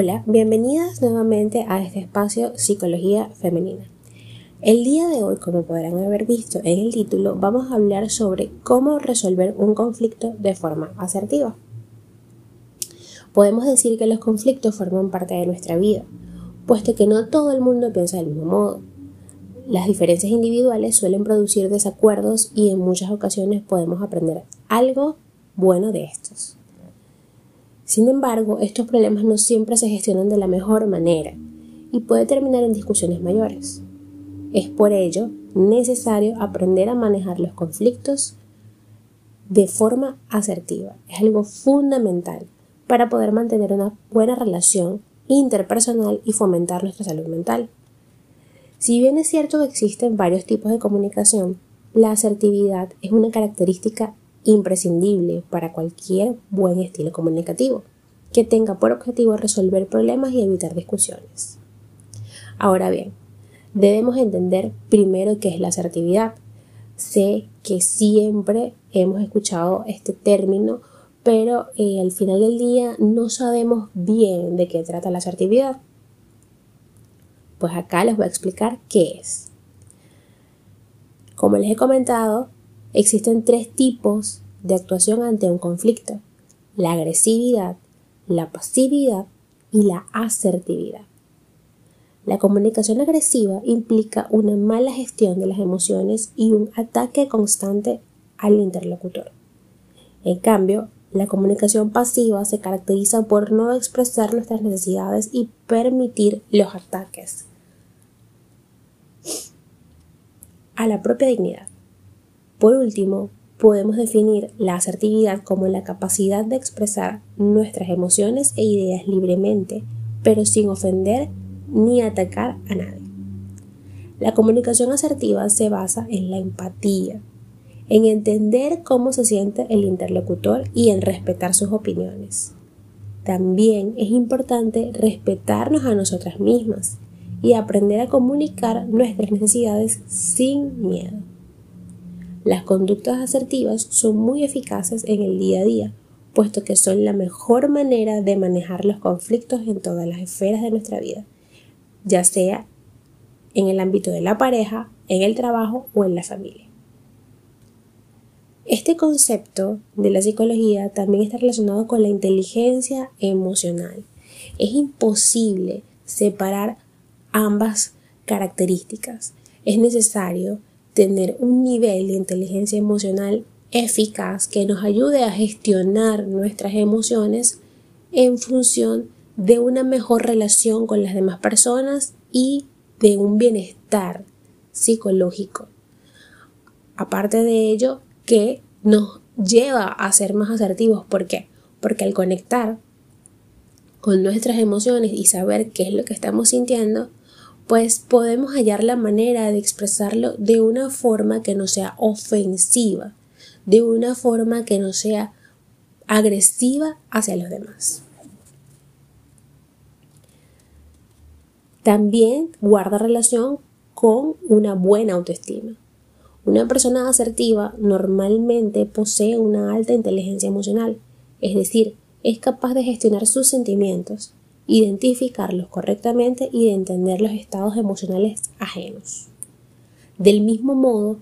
Hola, bienvenidas nuevamente a este espacio Psicología Femenina. El día de hoy, como podrán haber visto en el título, vamos a hablar sobre cómo resolver un conflicto de forma asertiva. Podemos decir que los conflictos forman parte de nuestra vida, puesto que no todo el mundo piensa del mismo modo. Las diferencias individuales suelen producir desacuerdos y en muchas ocasiones podemos aprender algo bueno de estos. Sin embargo, estos problemas no siempre se gestionan de la mejor manera y puede terminar en discusiones mayores. Es por ello necesario aprender a manejar los conflictos de forma asertiva. Es algo fundamental para poder mantener una buena relación interpersonal y fomentar nuestra salud mental. Si bien es cierto que existen varios tipos de comunicación, la asertividad es una característica imprescindible para cualquier buen estilo comunicativo, que tenga por objetivo resolver problemas y evitar discusiones. Ahora bien, debemos entender primero qué es la asertividad. Sé que siempre hemos escuchado este término, pero eh, al final del día no sabemos bien de qué trata la asertividad. Pues acá les voy a explicar qué es. Como les he comentado, existen tres tipos de actuación ante un conflicto. La agresividad, la pasividad y la asertividad. La comunicación agresiva implica una mala gestión de las emociones y un ataque constante al interlocutor. En cambio, la comunicación pasiva se caracteriza por no expresar nuestras necesidades y permitir los ataques a la propia dignidad. Por último, podemos definir la asertividad como la capacidad de expresar nuestras emociones e ideas libremente, pero sin ofender ni atacar a nadie. La comunicación asertiva se basa en la empatía, en entender cómo se siente el interlocutor y en respetar sus opiniones. También es importante respetarnos a nosotras mismas y aprender a comunicar nuestras necesidades sin miedo. Las conductas asertivas son muy eficaces en el día a día, puesto que son la mejor manera de manejar los conflictos en todas las esferas de nuestra vida, ya sea en el ámbito de la pareja, en el trabajo o en la familia. Este concepto de la psicología también está relacionado con la inteligencia emocional. Es imposible separar ambas características. Es necesario tener un nivel de inteligencia emocional eficaz que nos ayude a gestionar nuestras emociones en función de una mejor relación con las demás personas y de un bienestar psicológico. Aparte de ello, que nos lleva a ser más asertivos. ¿Por qué? Porque al conectar con nuestras emociones y saber qué es lo que estamos sintiendo, pues podemos hallar la manera de expresarlo de una forma que no sea ofensiva, de una forma que no sea agresiva hacia los demás. También guarda relación con una buena autoestima. Una persona asertiva normalmente posee una alta inteligencia emocional, es decir, es capaz de gestionar sus sentimientos, identificarlos correctamente y de entender los estados emocionales ajenos. Del mismo modo,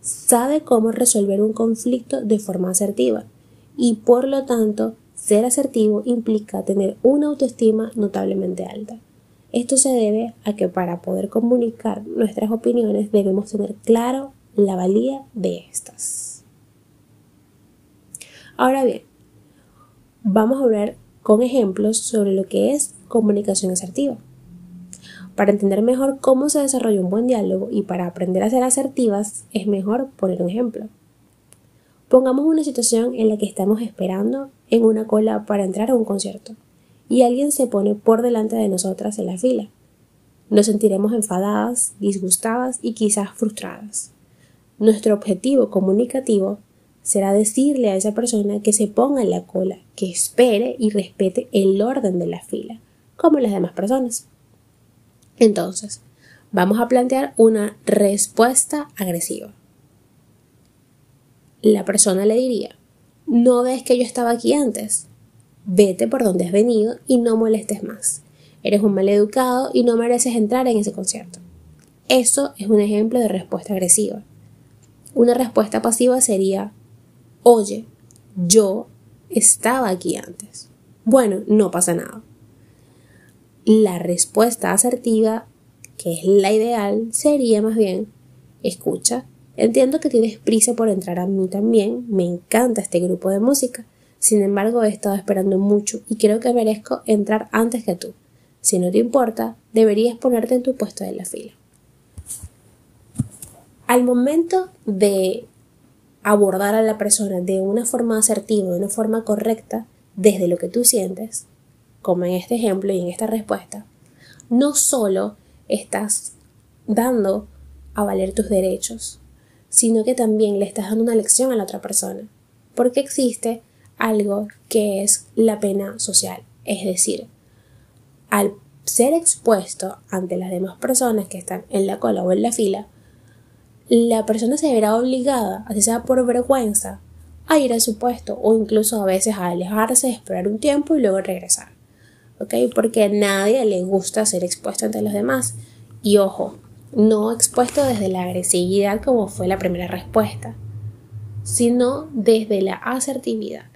sabe cómo resolver un conflicto de forma asertiva y por lo tanto ser asertivo implica tener una autoestima notablemente alta. Esto se debe a que para poder comunicar nuestras opiniones debemos tener claro la valía de estas. Ahora bien, vamos a hablar con ejemplos sobre lo que es comunicación asertiva. Para entender mejor cómo se desarrolla un buen diálogo y para aprender a ser asertivas es mejor poner un ejemplo. Pongamos una situación en la que estamos esperando en una cola para entrar a un concierto y alguien se pone por delante de nosotras en la fila. Nos sentiremos enfadadas, disgustadas y quizás frustradas. Nuestro objetivo comunicativo será decirle a esa persona que se ponga en la cola, que espere y respete el orden de la fila, como las demás personas. Entonces, vamos a plantear una respuesta agresiva. La persona le diría, ¿no ves que yo estaba aquí antes? vete por donde has venido y no molestes más. Eres un mal educado y no mereces entrar en ese concierto. Eso es un ejemplo de respuesta agresiva. Una respuesta pasiva sería, oye, yo estaba aquí antes. Bueno, no pasa nada. La respuesta asertiva, que es la ideal, sería más bien, escucha, entiendo que tienes prisa por entrar a mí también, me encanta este grupo de música, sin embargo he estado esperando mucho y creo que merezco entrar antes que tú. Si no te importa, deberías ponerte en tu puesto de la fila. Al momento de abordar a la persona de una forma asertiva, de una forma correcta, desde lo que tú sientes, como en este ejemplo y en esta respuesta, no solo estás dando a valer tus derechos, sino que también le estás dando una lección a la otra persona, porque existe algo que es la pena social, es decir, al ser expuesto ante las demás personas que están en la cola o en la fila, la persona se verá obligada, así sea por vergüenza, a ir a su puesto o incluso a veces a alejarse, esperar un tiempo y luego regresar. Porque a nadie le gusta ser expuesto ante los demás. Y ojo, no expuesto desde la agresividad como fue la primera respuesta, sino desde la asertividad.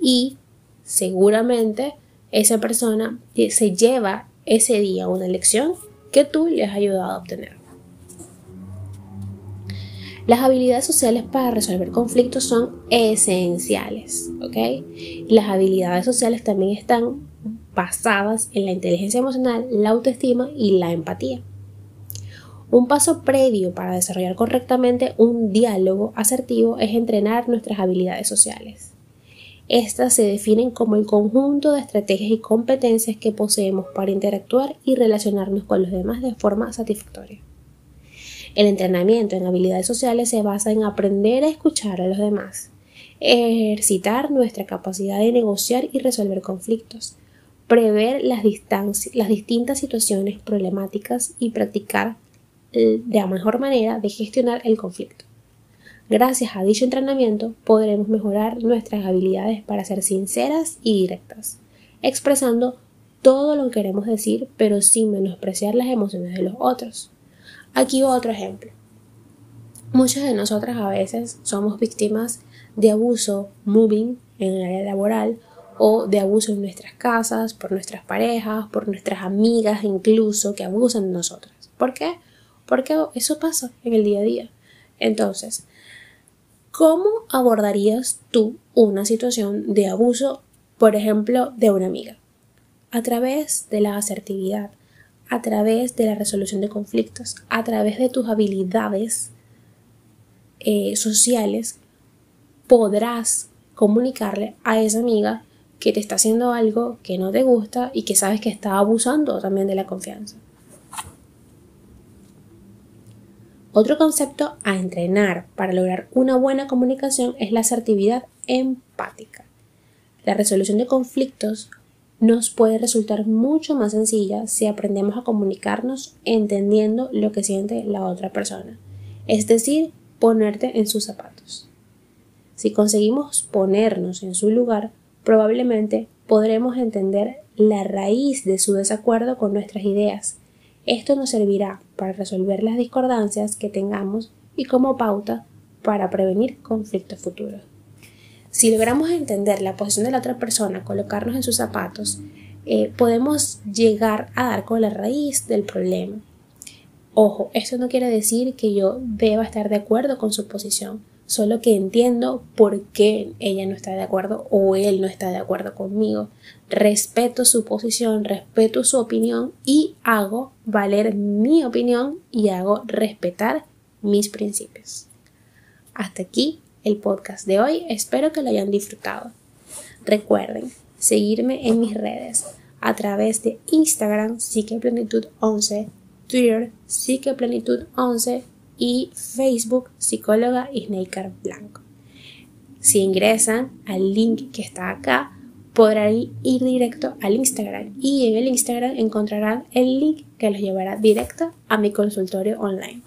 Y seguramente esa persona se lleva ese día una lección que tú le has ayudado a obtener. Las habilidades sociales para resolver conflictos son esenciales, ¿ok? Las habilidades sociales también están basadas en la inteligencia emocional, la autoestima y la empatía. Un paso previo para desarrollar correctamente un diálogo asertivo es entrenar nuestras habilidades sociales. Estas se definen como el conjunto de estrategias y competencias que poseemos para interactuar y relacionarnos con los demás de forma satisfactoria. El entrenamiento en habilidades sociales se basa en aprender a escuchar a los demás, ejercitar nuestra capacidad de negociar y resolver conflictos, prever las, distintas situaciones problemáticas y practicar eh, de la mejor manera de gestionar el conflicto. Gracias a dicho entrenamiento podremos mejorar nuestras habilidades para ser sinceras y directas, expresando todo lo que queremos decir pero sin menospreciar las emociones de los otros. Aquí otro ejemplo. Muchas de nosotras a veces somos víctimas de abuso moving en el área laboral o de abuso en nuestras casas, por nuestras parejas, por nuestras amigas incluso que abusan de nosotras. ¿Por qué? Porque eso pasa en el día a día. Entonces, ¿cómo abordarías tú una situación de abuso, por ejemplo, de una amiga? A través de la asertividad, a través de la resolución de conflictos, a través de tus habilidades eh, sociales, podrás comunicarle a esa amiga que te está haciendo algo que no te gusta y que sabes que está abusando también de la confianza. Otro concepto a entrenar para lograr una buena comunicación es la asertividad empática. La resolución de conflictos nos puede resultar mucho más sencilla si aprendemos a comunicarnos entendiendo lo que siente la otra persona, es decir, ponerte en sus zapatos. Si conseguimos ponernos en su lugar, probablemente podremos entender la raíz de su desacuerdo con nuestras ideas. Esto nos servirá para resolver las discordancias que tengamos y como pauta para prevenir conflictos futuros. Si logramos entender la posición de la otra persona, colocarnos en sus zapatos, eh, podemos llegar a dar con la raíz del problema. Ojo, esto no quiere decir que yo deba estar de acuerdo con su posición solo que entiendo por qué ella no está de acuerdo o él no está de acuerdo conmigo. Respeto su posición, respeto su opinión y hago valer mi opinión y hago respetar mis principios. Hasta aquí el podcast de hoy, espero que lo hayan disfrutado. Recuerden seguirme en mis redes a través de Instagram, Plenitud 11, Twitter, Plenitud 11 y Facebook Psicóloga Snaker Blanco. Si ingresan al link que está acá, podrán ir directo al Instagram y en el Instagram encontrarán el link que los llevará directo a mi consultorio online.